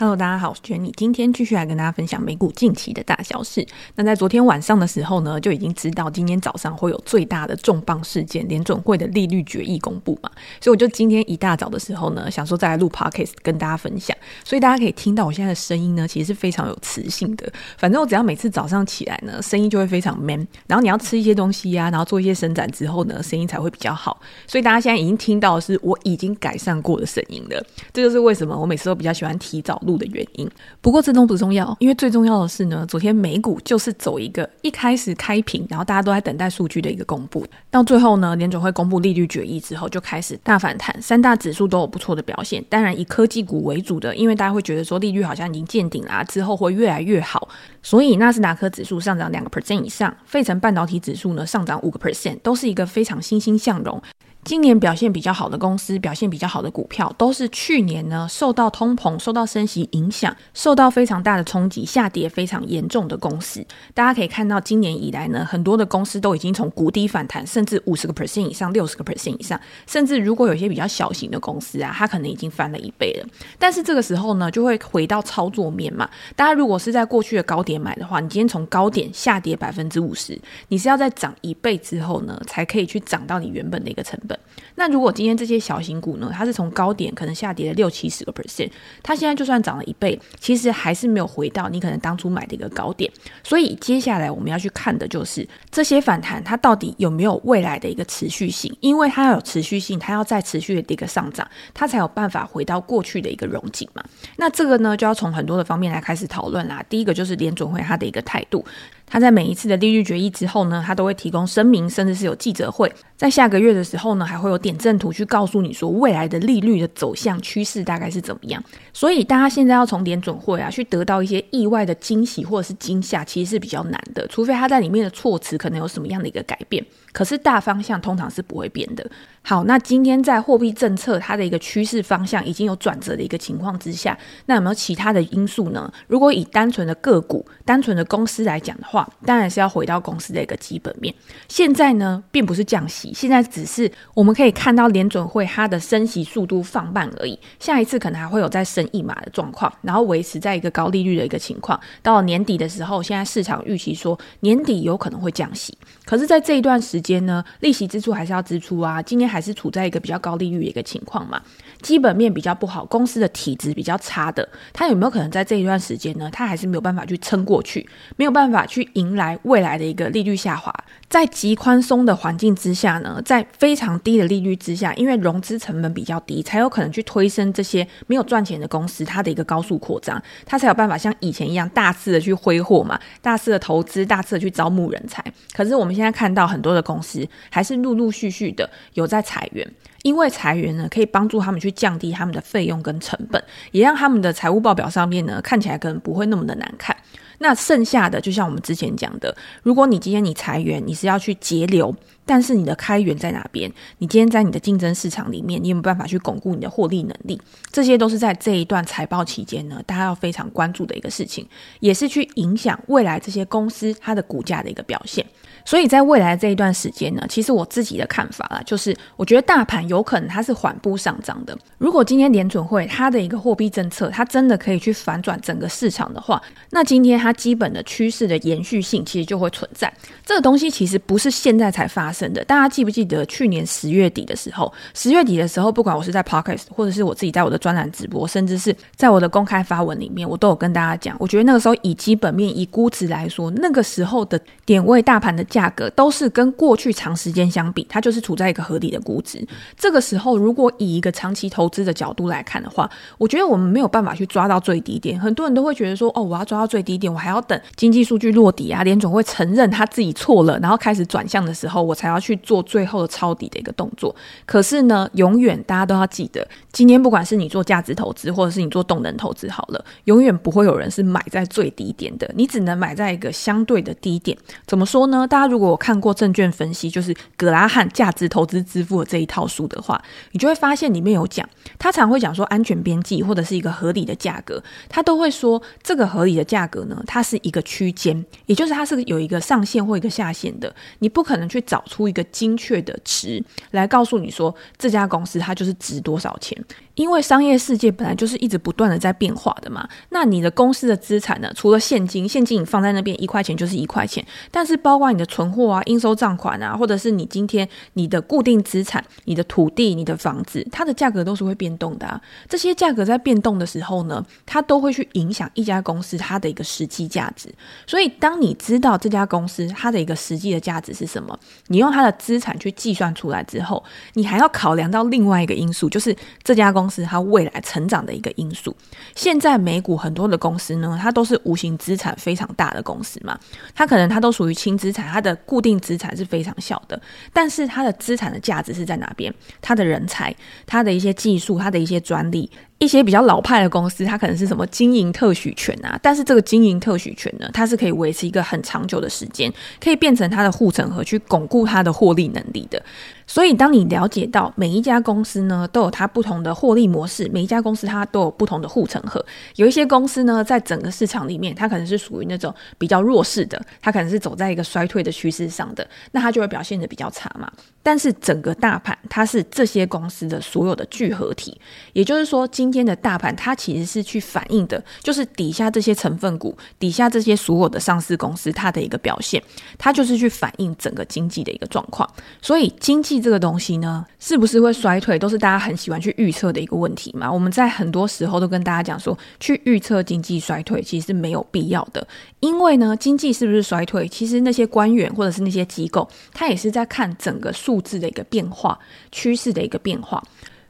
Hello，大家好，我是 Jenny。今天继续来跟大家分享美股近期的大小事。那在昨天晚上的时候呢，就已经知道今天早上会有最大的重磅事件——联准会的利率决议公布嘛。所以我就今天一大早的时候呢，想说再来录 Podcast 跟大家分享。所以大家可以听到我现在的声音呢，其实是非常有磁性的。反正我只要每次早上起来呢，声音就会非常 man。然后你要吃一些东西呀、啊，然后做一些伸展之后呢，声音才会比较好。所以大家现在已经听到的是我已经改善过的声音了。这就是为什么我每次都比较喜欢提早。的原因，不过这都不重要，因为最重要的是呢，昨天美股就是走一个一开始开平，然后大家都在等待数据的一个公布，到最后呢，联总会公布利率决议之后，就开始大反弹，三大指数都有不错的表现。当然以科技股为主的，因为大家会觉得说利率好像已经见顶啦，之后会越来越好，所以纳斯达克指数上涨两个 percent 以上，费城半导体指数呢上涨五个 percent，都是一个非常欣欣向荣。今年表现比较好的公司，表现比较好的股票，都是去年呢受到通膨、受到升息影响，受到非常大的冲击，下跌非常严重的公司。大家可以看到，今年以来呢，很多的公司都已经从谷底反弹，甚至五十个 percent 以上、六十个 percent 以上，甚至如果有些比较小型的公司啊，它可能已经翻了一倍了。但是这个时候呢，就会回到操作面嘛。大家如果是在过去的高点买的话，你今天从高点下跌百分之五十，你是要在涨一倍之后呢，才可以去涨到你原本的一个成本。but 那如果今天这些小型股呢，它是从高点可能下跌了六七十个 percent，它现在就算涨了一倍，其实还是没有回到你可能当初买的一个高点。所以接下来我们要去看的就是这些反弹，它到底有没有未来的一个持续性？因为它要有持续性，它要再持续的一个上涨，它才有办法回到过去的一个荣景嘛。那这个呢，就要从很多的方面来开始讨论啦。第一个就是联准会它的一个态度。他在每一次的利率决议之后呢，他都会提供声明，甚至是有记者会。在下个月的时候呢，还会有点点阵图去告诉你说未来的利率的走向趋势大概是怎么样。所以大家现在要从点准会啊去得到一些意外的惊喜或者是惊吓，其实是比较难的，除非他在里面的措辞可能有什么样的一个改变。可是大方向通常是不会变的。好，那今天在货币政策它的一个趋势方向已经有转折的一个情况之下，那有没有其他的因素呢？如果以单纯的个股、单纯的公司来讲的话，当然是要回到公司的一个基本面。现在呢，并不是降息，现在只是我们可以看到联准会它的升息速度放慢而已。下一次可能还会有再升一码的状况，然后维持在一个高利率的一个情况。到了年底的时候，现在市场预期说年底有可能会降息，可是，在这一段时间呢，利息支出还是要支出啊。今年还是处在一个比较高利率的一个情况嘛，基本面比较不好，公司的体质比较差的，它有没有可能在这一段时间呢？它还是没有办法去撑过去，没有办法去迎来未来的一个利率下滑。在极宽松的环境之下呢，在非常低的利率之下，因为融资成本比较低，才有可能去推升这些没有赚钱的公司它的一个高速扩张，它才有办法像以前一样大肆的去挥霍嘛，大肆的投资，大肆的去招募人才。可是我们现在看到很多的公司还是陆陆续续的有在裁员。因为裁员呢，可以帮助他们去降低他们的费用跟成本，也让他们的财务报表上面呢看起来可能不会那么的难看。那剩下的，就像我们之前讲的，如果你今天你裁员，你是要去节流，但是你的开源在哪边？你今天在你的竞争市场里面，你有没有办法去巩固你的获利能力？这些都是在这一段财报期间呢，大家要非常关注的一个事情，也是去影响未来这些公司它的股价的一个表现。所以在未来这一段时间呢，其实我自己的看法啊，就是我觉得大盘有可能它是缓步上涨的。如果今天联准会它的一个货币政策，它真的可以去反转整个市场的话，那今天它基本的趋势的延续性其实就会存在。这个东西其实不是现在才发生的。大家记不记得去年十月底的时候？十月底的时候，不管我是在 Podcast，或者是我自己在我的专栏直播，甚至是在我的公开发文里面，我都有跟大家讲，我觉得那个时候以基本面、以估值来说，那个时候的点位大盘的。价格都是跟过去长时间相比，它就是处在一个合理的估值。这个时候，如果以一个长期投资的角度来看的话，我觉得我们没有办法去抓到最低点。很多人都会觉得说，哦，我要抓到最低点，我还要等经济数据落底啊，联总会承认他自己错了，然后开始转向的时候，我才要去做最后的抄底的一个动作。可是呢，永远大家都要记得，今天不管是你做价值投资，或者是你做动能投资，好了，永远不会有人是买在最低点的，你只能买在一个相对的低点。怎么说呢？大家如果看过证券分析，就是格拉汉价值投资之父的这一套书的话，你就会发现里面有讲，他常会讲说安全边际或者是一个合理的价格，他都会说这个合理的价格呢，它是一个区间，也就是它是有一个上限或一个下限的，你不可能去找出一个精确的值来告诉你说这家公司它就是值多少钱。因为商业世界本来就是一直不断的在变化的嘛。那你的公司的资产呢？除了现金，现金你放在那边一块钱就是一块钱，但是包括你的存货啊、应收账款啊，或者是你今天你的固定资产、你的土地、你的房子，它的价格都是会变动的啊。这些价格在变动的时候呢，它都会去影响一家公司它的一个实际价值。所以，当你知道这家公司它的一个实际的价值是什么，你用它的资产去计算出来之后，你还要考量到另外一个因素，就是这家公司它未来成长的一个因素。现在美股很多的公司呢，它都是无形资产非常大的公司嘛，它可能它都属于轻资产，它的固定资产是非常小的，但是它的资产的价值是在哪边？它的人才，它的一些技术，它的一些专利。一些比较老派的公司，它可能是什么经营特许权啊，但是这个经营特许权呢，它是可以维持一个很长久的时间，可以变成它的护城河，去巩固它的获利能力的。所以，当你了解到每一家公司呢都有它不同的获利模式，每一家公司它都有不同的护城河。有一些公司呢，在整个市场里面，它可能是属于那种比较弱势的，它可能是走在一个衰退的趋势上的，那它就会表现得比较差嘛。但是整个大盘它是这些公司的所有的聚合体，也就是说，今天的大盘它其实是去反映的，就是底下这些成分股，底下这些所有的上市公司它的一个表现，它就是去反映整个经济的一个状况。所以经济。这个东西呢，是不是会衰退，都是大家很喜欢去预测的一个问题嘛。我们在很多时候都跟大家讲说，去预测经济衰退其实是没有必要的，因为呢，经济是不是衰退，其实那些官员或者是那些机构，他也是在看整个数字的一个变化，趋势的一个变化。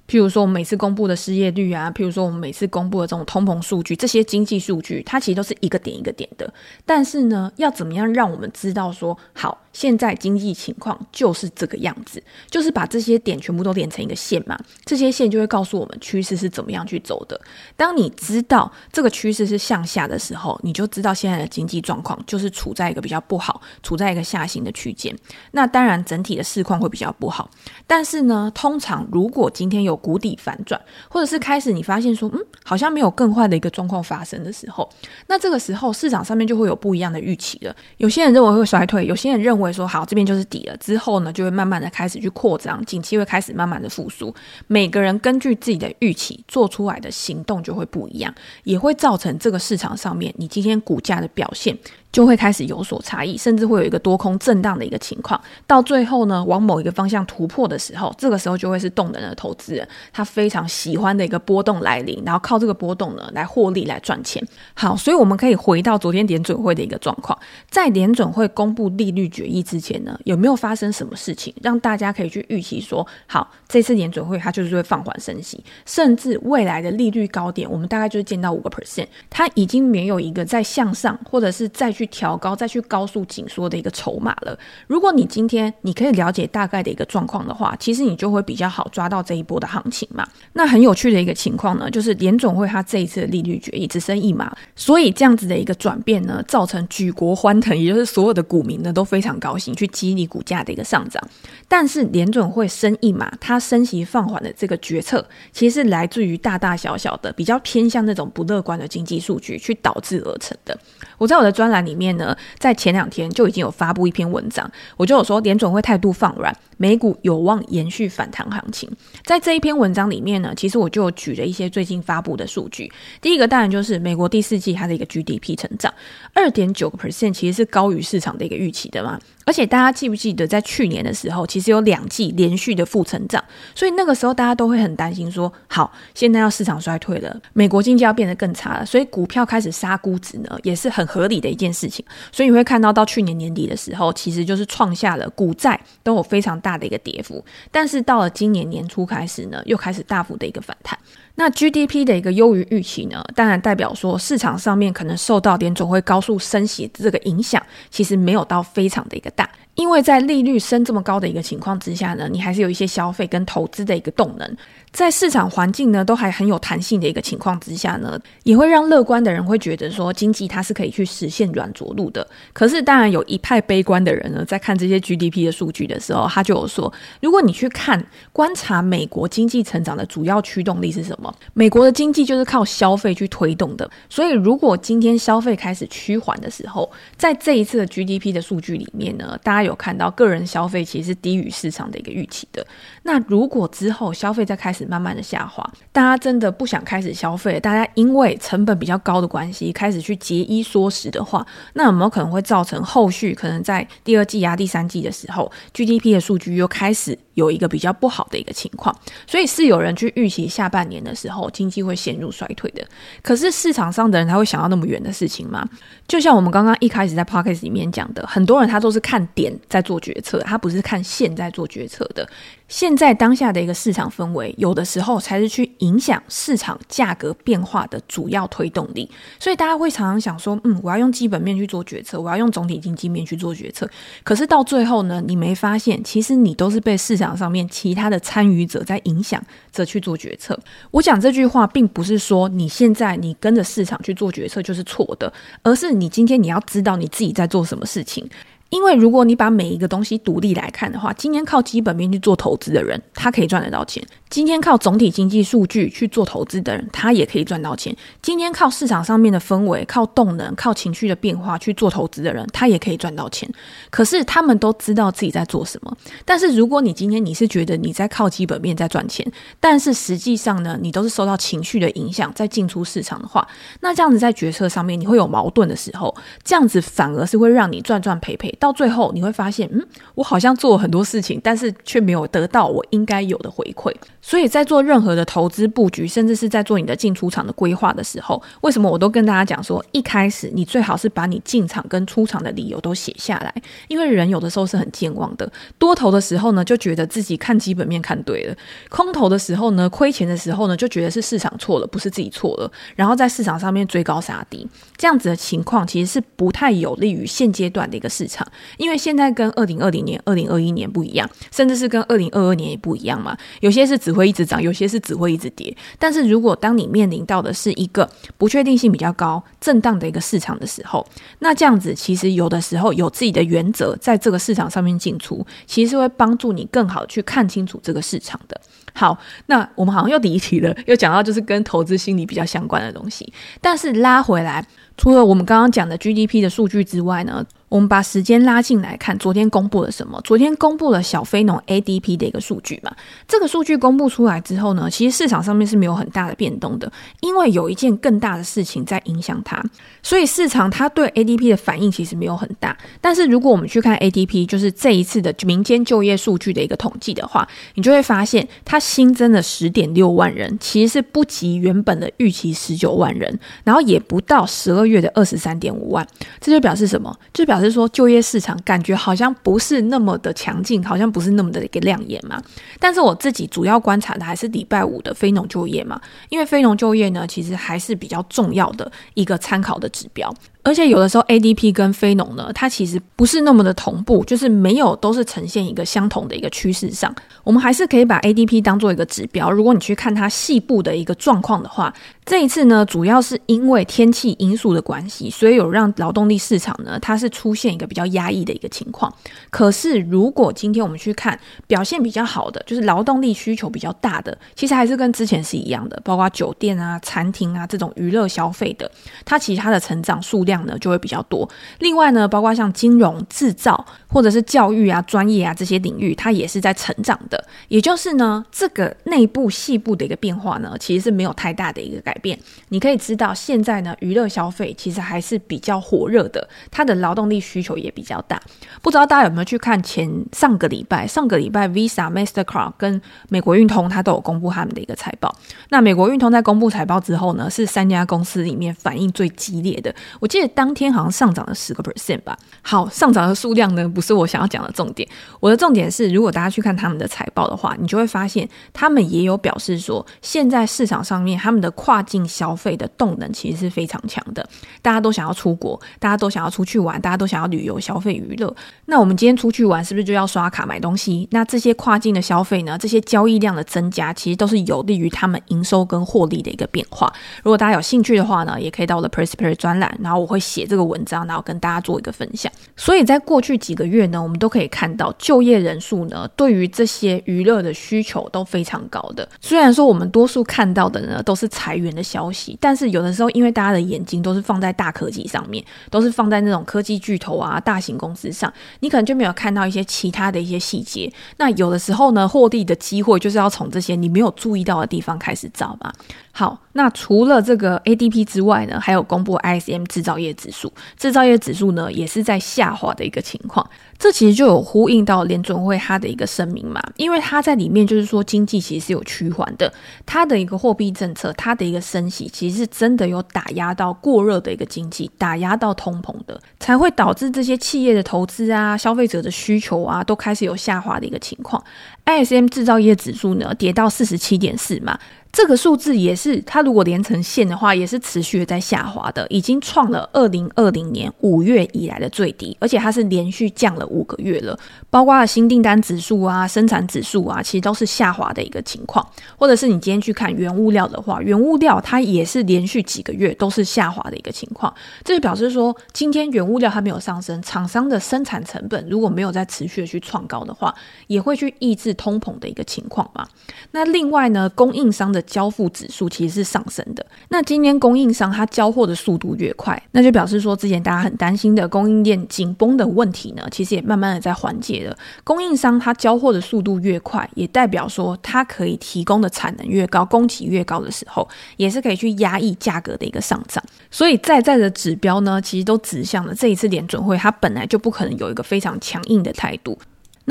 譬如说，我们每次公布的失业率啊，譬如说，我们每次公布的这种通膨数据，这些经济数据，它其实都是一个点一个点的。但是呢，要怎么样让我们知道说，好，现在经济情况就是这个样子，就是把这些点全部都连成一个线嘛，这些线就会告诉我们趋势是怎么样去走的。当你知道这个趋势是向下的时候，你就知道现在的经济状况就是处在一个比较不好，处在一个下行的区间。那当然，整体的市况会比较不好。但是呢，通常如果今天有谷底反转，或者是开始你发现说，嗯，好像没有更坏的一个状况发生的时候，那这个时候市场上面就会有不一样的预期了。有些人认为会衰退，有些人认为说，好，这边就是底了，之后呢就会慢慢的开始去扩张，景气会开始慢慢的复苏。每个人根据自己的预期做出来的行动就会不一样，也会造成这个市场上面你今天股价的表现。就会开始有所差异，甚至会有一个多空震荡的一个情况。到最后呢，往某一个方向突破的时候，这个时候就会是动能的投资人他非常喜欢的一个波动来临，然后靠这个波动呢来获利来赚钱。好，所以我们可以回到昨天联准会的一个状况，在联准会公布利率决一之前呢，有没有发生什么事情让大家可以去预期说，好，这次联准会它就是会放缓升息，甚至未来的利率高点，我们大概就是见到五个 percent，它已经没有一个再向上或者是再。去调高，再去高速紧缩的一个筹码了。如果你今天你可以了解大概的一个状况的话，其实你就会比较好抓到这一波的行情嘛。那很有趣的一个情况呢，就是联准会它这一次的利率决议只升一码，所以这样子的一个转变呢，造成举国欢腾，也就是所有的股民呢都非常高兴，去激励股价的一个上涨。但是联准会升一码，它升息放缓的这个决策，其实是来自于大大小小的比较偏向那种不乐观的经济数据去导致而成的。我在我的专栏里。面呢，在前两天就已经有发布一篇文章，我就有说联准会态度放软，美股有望延续反弹行情。在这一篇文章里面呢，其实我就举了一些最近发布的数据。第一个当然就是美国第四季它的一个 GDP 成长二点九个 percent，其实是高于市场的一个预期的嘛。而且大家记不记得，在去年的时候，其实有两季连续的负成长，所以那个时候大家都会很担心说，好，现在要市场衰退了，美国经济要变得更差了，所以股票开始杀估值呢，也是很合理的一件事情。所以你会看到，到去年年底的时候，其实就是创下了股债都有非常大的一个跌幅，但是到了今年年初开始呢，又开始大幅的一个反弹。那 GDP 的一个优于预期呢，当然代表说市场上面可能受到点总会高速升息这个影响，其实没有到非常的一个大。因为在利率升这么高的一个情况之下呢，你还是有一些消费跟投资的一个动能，在市场环境呢都还很有弹性的一个情况之下呢，也会让乐观的人会觉得说经济它是可以去实现软着陆的。可是当然有一派悲观的人呢，在看这些 GDP 的数据的时候，他就有说，如果你去看观察美国经济成长的主要驱动力是什么？美国的经济就是靠消费去推动的，所以如果今天消费开始趋缓的时候，在这一次的 GDP 的数据里面呢，大家有有看到个人消费其实是低于市场的一个预期的。那如果之后消费再开始慢慢的下滑，大家真的不想开始消费，大家因为成本比较高的关系，开始去节衣缩食的话，那有没有可能会造成后续可能在第二季啊、第三季的时候，GDP 的数据又开始有一个比较不好的一个情况？所以是有人去预期下半年的时候经济会陷入衰退的。可是市场上的人他会想到那么远的事情吗？就像我们刚刚一开始在 Podcast 里面讲的，很多人他都是看点在做决策，他不是看现在做决策的。现在当下的一个市场氛围，有的时候才是去影响市场价格变化的主要推动力。所以大家会常常想说，嗯，我要用基本面去做决策，我要用总体经济面去做决策。可是到最后呢，你没发现，其实你都是被市场上面其他的参与者在影响着去做决策。我讲这句话，并不是说你现在你跟着市场去做决策就是错的，而是你今天你要知道你自己在做什么事情。因为如果你把每一个东西独立来看的话，今天靠基本面去做投资的人，他可以赚得到钱；今天靠总体经济数据去做投资的人，他也可以赚到钱；今天靠市场上面的氛围、靠动能、靠情绪的变化去做投资的人，他也可以赚到钱。可是他们都知道自己在做什么。但是如果你今天你是觉得你在靠基本面在赚钱，但是实际上呢，你都是受到情绪的影响在进出市场的话，那这样子在决策上面你会有矛盾的时候，这样子反而是会让你赚赚赔赔。到最后你会发现，嗯，我好像做了很多事情，但是却没有得到我应该有的回馈。所以在做任何的投资布局，甚至是在做你的进出场的规划的时候，为什么我都跟大家讲说，一开始你最好是把你进场跟出场的理由都写下来，因为人有的时候是很健忘的。多头的时候呢，就觉得自己看基本面看对了；空头的时候呢，亏钱的时候呢，就觉得是市场错了，不是自己错了。然后在市场上面追高杀低，这样子的情况其实是不太有利于现阶段的一个市场。因为现在跟二零二零年、二零二一年不一样，甚至是跟二零二二年也不一样嘛。有些是只会一直涨，有些是只会一直跌。但是如果当你面临到的是一个不确定性比较高、震荡的一个市场的时候，那这样子其实有的时候有自己的原则，在这个市场上面进出，其实是会帮助你更好去看清楚这个市场的。好，那我们好像又离题了，又讲到就是跟投资心理比较相关的东西。但是拉回来，除了我们刚刚讲的 GDP 的数据之外呢，我们把时间拉进来看，昨天公布了什么？昨天公布了小非农 ADP 的一个数据嘛。这个数据公布出来之后呢，其实市场上面是没有很大的变动的，因为有一件更大的事情在影响它，所以市场它对 ADP 的反应其实没有很大。但是如果我们去看 ADP，就是这一次的民间就业数据的一个统计的话，你就会发现它新增的十点六万人，其实是不及原本的预期十九万人，然后也不到十二月的二十三点五万。这就表示什么？就表示。说就业市场感觉好像不是那么的强劲，好像不是那么的一个亮眼嘛。但是我自己主要观察的还是礼拜五的非农就业嘛，因为非农就业呢，其实还是比较重要的一个参考的指标。而且有的时候 ADP 跟非农呢，它其实不是那么的同步，就是没有都是呈现一个相同的一个趋势上。我们还是可以把 ADP 当做一个指标。如果你去看它细部的一个状况的话，这一次呢，主要是因为天气因素的关系，所以有让劳动力市场呢，它是出现一个比较压抑的一个情况。可是如果今天我们去看表现比较好的，就是劳动力需求比较大的，其实还是跟之前是一样的，包括酒店啊、餐厅啊这种娱乐消费的，它其他的成长数量。呢就会比较多。另外呢，包括像金融、制造或者是教育啊、专业啊这些领域，它也是在成长的。也就是呢，这个内部细部的一个变化呢，其实是没有太大的一个改变。你可以知道，现在呢，娱乐消费其实还是比较火热的，它的劳动力需求也比较大。不知道大家有没有去看前上个礼拜，上个礼拜 Visa、Mastercard 跟美国运通，它都有公布他们的一个财报。那美国运通在公布财报之后呢，是三家公司里面反应最激烈的。我记。当天好像上涨了十个 percent 吧。好，上涨的数量呢，不是我想要讲的重点。我的重点是，如果大家去看他们的财报的话，你就会发现，他们也有表示说，现在市场上面他们的跨境消费的动能其实是非常强的。大家都想要出国，大家都想要出去玩，大家都想要旅游、消费、娱乐。那我们今天出去玩，是不是就要刷卡买东西？那这些跨境的消费呢？这些交易量的增加，其实都是有利于他们营收跟获利的一个变化。如果大家有兴趣的话呢，也可以到我的 perspire 专栏，然后我。会写这个文章，然后跟大家做一个分享。所以在过去几个月呢，我们都可以看到就业人数呢，对于这些娱乐的需求都非常高的。虽然说我们多数看到的呢都是裁员的消息，但是有的时候因为大家的眼睛都是放在大科技上面，都是放在那种科技巨头啊、大型公司上，你可能就没有看到一些其他的一些细节。那有的时候呢，获利的机会就是要从这些你没有注意到的地方开始找嘛。好，那除了这个 ADP 之外呢，还有公布 ISM 制造业指数，制造业指数呢也是在下滑的一个情况。这其实就有呼应到联准会它的一个声明嘛，因为它在里面就是说经济其实是有趋缓的，它的一个货币政策，它的一个升息，其实是真的有打压到过热的一个经济，打压到通膨的，才会导致这些企业的投资啊、消费者的需求啊，都开始有下滑的一个情况。ISM 制造业指数呢跌到四十七点四嘛。这个数字也是，它如果连成线的话，也是持续的在下滑的，已经创了二零二零年五月以来的最低，而且它是连续降了五个月了。包括了新订单指数啊、生产指数啊，其实都是下滑的一个情况。或者是你今天去看原物料的话，原物料它也是连续几个月都是下滑的一个情况。这就表示说，今天原物料它没有上升，厂商的生产成本如果没有再持续的去创高的话，也会去抑制通膨的一个情况嘛。那另外呢，供应商的交付指数其实是上升的。那今天供应商他交货的速度越快，那就表示说之前大家很担心的供应链紧绷的问题呢，其实也慢慢的在缓解了。供应商他交货的速度越快，也代表说他可以提供的产能越高，供给越高的时候，也是可以去压抑价格的一个上涨。所以在在的指标呢，其实都指向了这一次联准会它本来就不可能有一个非常强硬的态度。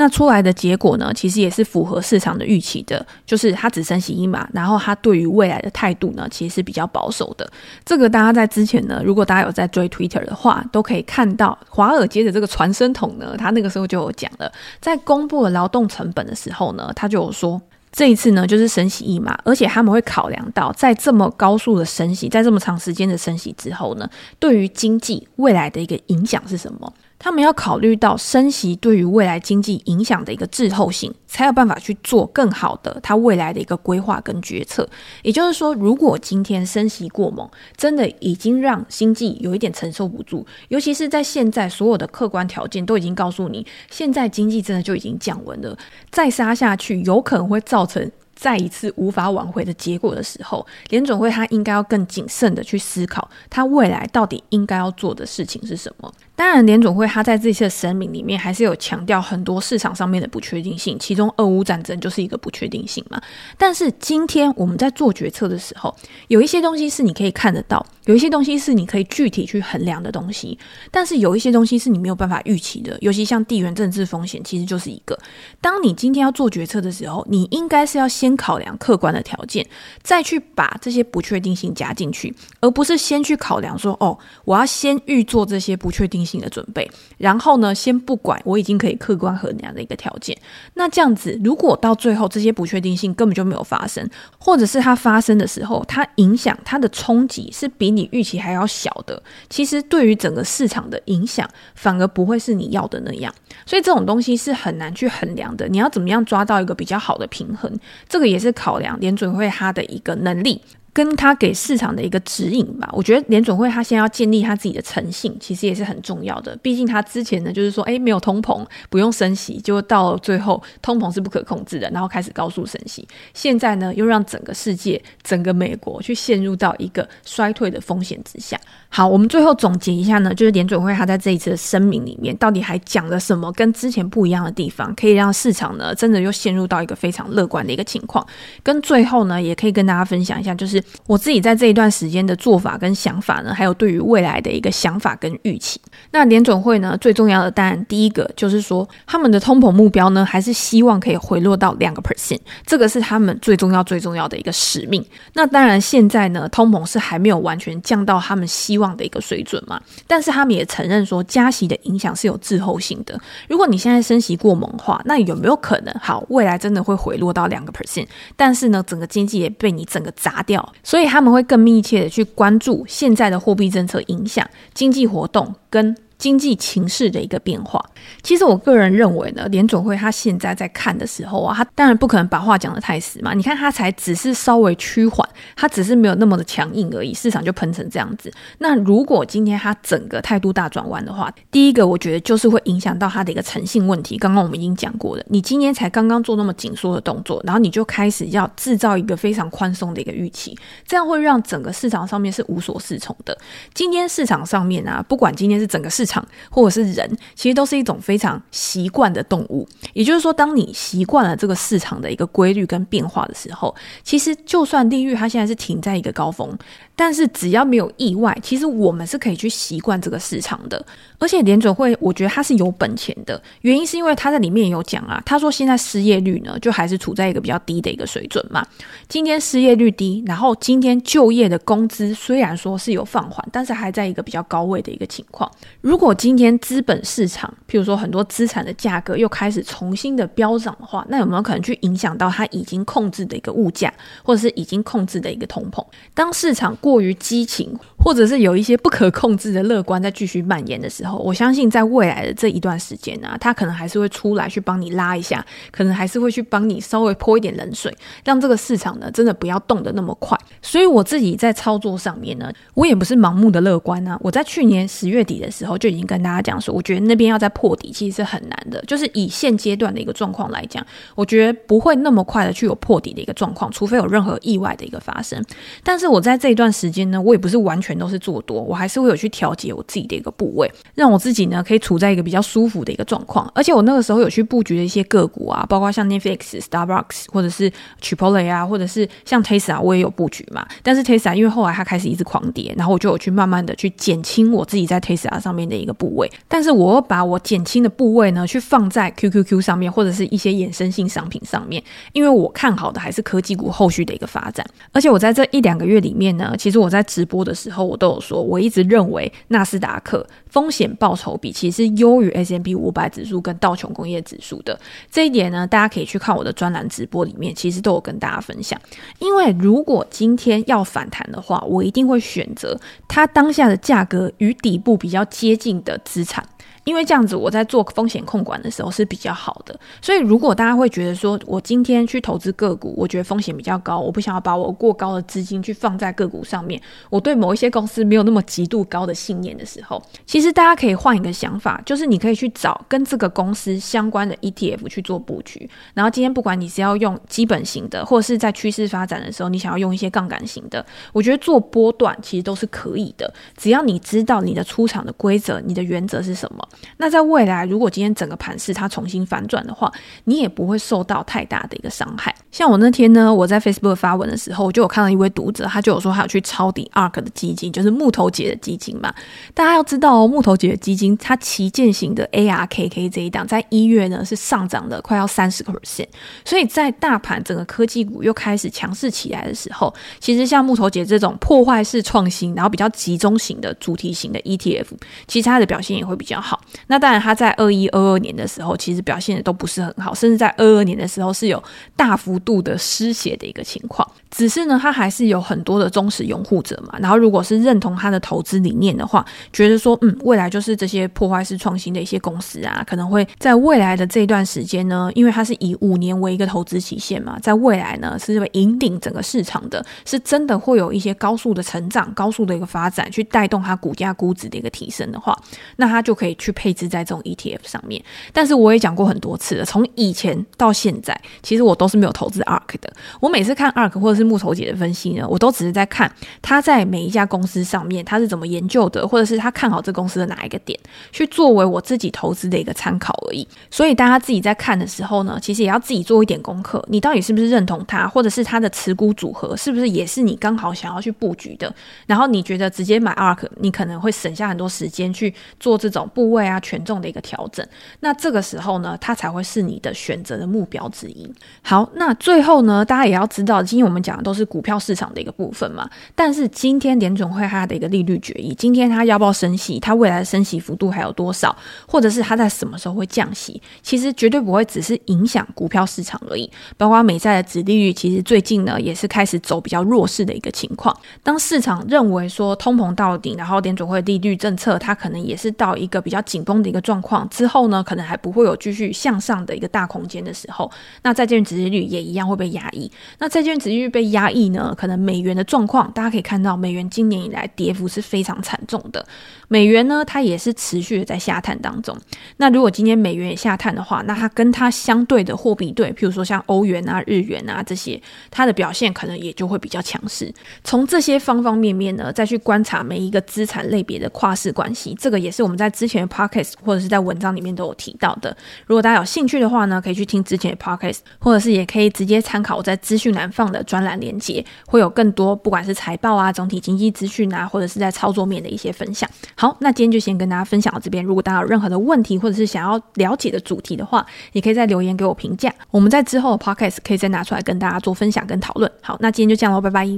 那出来的结果呢，其实也是符合市场的预期的，就是它只升息一码，然后它对于未来的态度呢，其实是比较保守的。这个大家在之前呢，如果大家有在追 Twitter 的话，都可以看到华尔街的这个传声筒呢，他那个时候就有讲了，在公布了劳动成本的时候呢，他就有说，这一次呢就是升息一码，而且他们会考量到在这么高速的升息，在这么长时间的升息之后呢，对于经济未来的一个影响是什么？他们要考虑到升息对于未来经济影响的一个滞后性，才有办法去做更好的他未来的一个规划跟决策。也就是说，如果今天升息过猛，真的已经让经济有一点承受不住，尤其是在现在所有的客观条件都已经告诉你，现在经济真的就已经降温了，再杀下去有可能会造成再一次无法挽回的结果的时候，联准会他应该要更谨慎的去思考，他未来到底应该要做的事情是什么。当然，联总会他在这次的声明里面还是有强调很多市场上面的不确定性，其中俄乌战争就是一个不确定性嘛。但是今天我们在做决策的时候，有一些东西是你可以看得到，有一些东西是你可以具体去衡量的东西，但是有一些东西是你没有办法预期的，尤其像地缘政治风险，其实就是一个。当你今天要做决策的时候，你应该是要先考量客观的条件，再去把这些不确定性加进去，而不是先去考量说，哦，我要先预做这些不确定性。性的准备，然后呢，先不管我已经可以客观衡量的一个条件，那这样子，如果到最后这些不确定性根本就没有发生，或者是它发生的时候，它影响它的冲击是比你预期还要小的，其实对于整个市场的影响反而不会是你要的那样，所以这种东西是很难去衡量的。你要怎么样抓到一个比较好的平衡？这个也是考量联准会它的一个能力。跟他给市场的一个指引吧，我觉得联准会他先要建立他自己的诚信，其实也是很重要的。毕竟他之前呢，就是说，哎，没有通膨，不用升息，就到最后通膨是不可控制的，然后开始高速升息。现在呢，又让整个世界、整个美国去陷入到一个衰退的风险之下。好，我们最后总结一下呢，就是联准会他在这一次的声明里面，到底还讲了什么跟之前不一样的地方，可以让市场呢真的又陷入到一个非常乐观的一个情况。跟最后呢，也可以跟大家分享一下，就是。我自己在这一段时间的做法跟想法呢，还有对于未来的一个想法跟预期。那联准会呢，最重要的当然第一个就是说，他们的通膨目标呢，还是希望可以回落到两个 percent，这个是他们最重要最重要的一个使命。那当然现在呢，通膨是还没有完全降到他们希望的一个水准嘛，但是他们也承认说，加息的影响是有滞后性的。如果你现在升息过猛化，那有没有可能好未来真的会回落到两个 percent？但是呢，整个经济也被你整个砸掉。所以他们会更密切的去关注现在的货币政策影响经济活动跟经济情势的一个变化。其实我个人认为呢，联总会他现在在看的时候啊，他当然不可能把话讲得太死嘛。你看他才只是稍微趋缓，他只是没有那么的强硬而已，市场就喷成这样子。那如果今天他整个态度大转弯的话，第一个我觉得就是会影响到他的一个诚信问题。刚刚我们已经讲过了，你今天才刚刚做那么紧缩的动作，然后你就开始要制造一个非常宽松的一个预期，这样会让整个市场上面是无所适从的。今天市场上面啊，不管今天是整个市场或者是人，其实都是一种非常习惯的动物。也就是说，当你习惯了这个市场的一个规律跟变化的时候，其实就算利率它现在是停在一个高峰。但是只要没有意外，其实我们是可以去习惯这个市场的。而且联准会，我觉得它是有本钱的，原因是因为他在里面也有讲啊，他说现在失业率呢就还是处在一个比较低的一个水准嘛。今天失业率低，然后今天就业的工资虽然说是有放缓，但是还在一个比较高位的一个情况。如如果今天资本市场，譬如说很多资产的价格又开始重新的飙涨的话，那有没有可能去影响到它已经控制的一个物价，或者是已经控制的一个通膨？当市场过于激情，或者是有一些不可控制的乐观在继续蔓延的时候，我相信在未来的这一段时间呢、啊，他可能还是会出来去帮你拉一下，可能还是会去帮你稍微泼一点冷水，让这个市场呢真的不要动得那么快。所以我自己在操作上面呢，我也不是盲目的乐观啊。我在去年十月底的时候就已经跟大家讲说，我觉得那边要再破底其实是很难的，就是以现阶段的一个状况来讲，我觉得不会那么快的去有破底的一个状况，除非有任何意外的一个发生。但是我在这一段时间呢，我也不是完全都是做多，我还是会有去调节我自己的一个部位，让我自己呢可以处在一个比较舒服的一个状况。而且我那个时候有去布局的一些个股啊，包括像 Netflix、Starbucks 或者是 Chipotle 啊，或者是像 Tesla，我也有布局嘛。但是 Tesla 因为后来它开始一直狂跌，然后我就有去慢慢的去减轻我自己在 Tesla 上面的一个部位。但是我又把我减轻的部位呢，去放在 QQQ 上面或者是一些衍生性商品上面，因为我看好的还是科技股后续的一个发展。而且我在这一两个月里面呢，其实我在直播的时候，我都有说，我一直认为纳斯达克风险报酬比其实优于 S M P 五百指数跟道琼工业指数的。这一点呢，大家可以去看我的专栏直播里面，其实都有跟大家分享。因为如果今天要反弹的话，我一定会选择它当下的价格与底部比较接近的资产。因为这样子，我在做风险控管的时候是比较好的。所以，如果大家会觉得说，我今天去投资个股，我觉得风险比较高，我不想要把我过高的资金去放在个股上面，我对某一些公司没有那么极度高的信念的时候，其实大家可以换一个想法，就是你可以去找跟这个公司相关的 ETF 去做布局。然后，今天不管你是要用基本型的，或是在趋势发展的时候，你想要用一些杠杆型的，我觉得做波段其实都是可以的，只要你知道你的出场的规则，你的原则是什么。那在未来，如果今天整个盘市它重新反转的话，你也不会受到太大的一个伤害。像我那天呢，我在 Facebook 发文的时候，我就有看到一位读者，他就有说他有去抄底 ARK 的基金，就是木头姐的基金嘛。大家要知道哦，木头姐的基金，它旗舰型的 ARKK 这一档，在一月呢是上涨了快要三十个 percent。所以在大盘整个科技股又开始强势起来的时候，其实像木头姐这种破坏式创新，然后比较集中型的主题型的 ETF，其实它的表现也会比较好。那当然，它在二一、二二年的时候，其实表现的都不是很好，甚至在二二年的时候是有大幅度的失血的一个情况。只是呢，它还是有很多的忠实拥护者嘛。然后，如果是认同它的投资理念的话，觉得说，嗯，未来就是这些破坏式创新的一些公司啊，可能会在未来的这段时间呢，因为它是以五年为一个投资期限嘛，在未来呢，是会引领整个市场的，是真的会有一些高速的成长、高速的一个发展，去带动它股价估值的一个提升的话，那它就可以去配置在这种 ETF 上面。但是我也讲过很多次了，从以前到现在，其实我都是没有投资 ARK 的。我每次看 ARK 或者是木头姐的分析呢，我都只是在看他在每一家公司上面他是怎么研究的，或者是他看好这公司的哪一个点，去作为我自己投资的一个参考而已。所以大家自己在看的时候呢，其实也要自己做一点功课，你到底是不是认同他，或者是他的持股组合是不是也是你刚好想要去布局的？然后你觉得直接买 ARK，你可能会省下很多时间去做这种部位。位啊、权重的一个调整。那这个时候呢，它才会是你的选择的目标之一。好，那最后呢，大家也要知道，今天我们讲的都是股票市场的一个部分嘛。但是今天联总会它的一个利率决议，今天它要不要升息，它未来的升息幅度还有多少，或者是它在什么时候会降息，其实绝对不会只是影响股票市场而已。包括美债的殖利率，其实最近呢也是开始走比较弱势的一个情况。当市场认为说通膨到顶，然后联总会利率政策它可能也是到一个比较紧绷的一个状况之后呢，可能还不会有继续向上的一个大空间的时候，那债券殖利率也一样会被压抑。那债券殖利率被压抑呢，可能美元的状况，大家可以看到，美元今年以来跌幅是非常惨重的。美元呢，它也是持续的在下探当中。那如果今天美元也下探的话，那它跟它相对的货币对，譬如说像欧元啊、日元啊这些，它的表现可能也就会比较强势。从这些方方面面呢，再去观察每一个资产类别的跨市关系，这个也是我们在之前的 podcast 或者是在文章里面都有提到的。如果大家有兴趣的话呢，可以去听之前的 podcast，或者是也可以直接参考我在资讯栏放的专栏连接，会有更多不管是财报啊、总体经济资讯啊，或者是在操作面的一些分享。好，那今天就先跟大家分享到这边。如果大家有任何的问题，或者是想要了解的主题的话，也可以在留言给我评价。我们在之后的 podcast 可以再拿出来跟大家做分享跟讨论。好，那今天就这样喽，拜拜。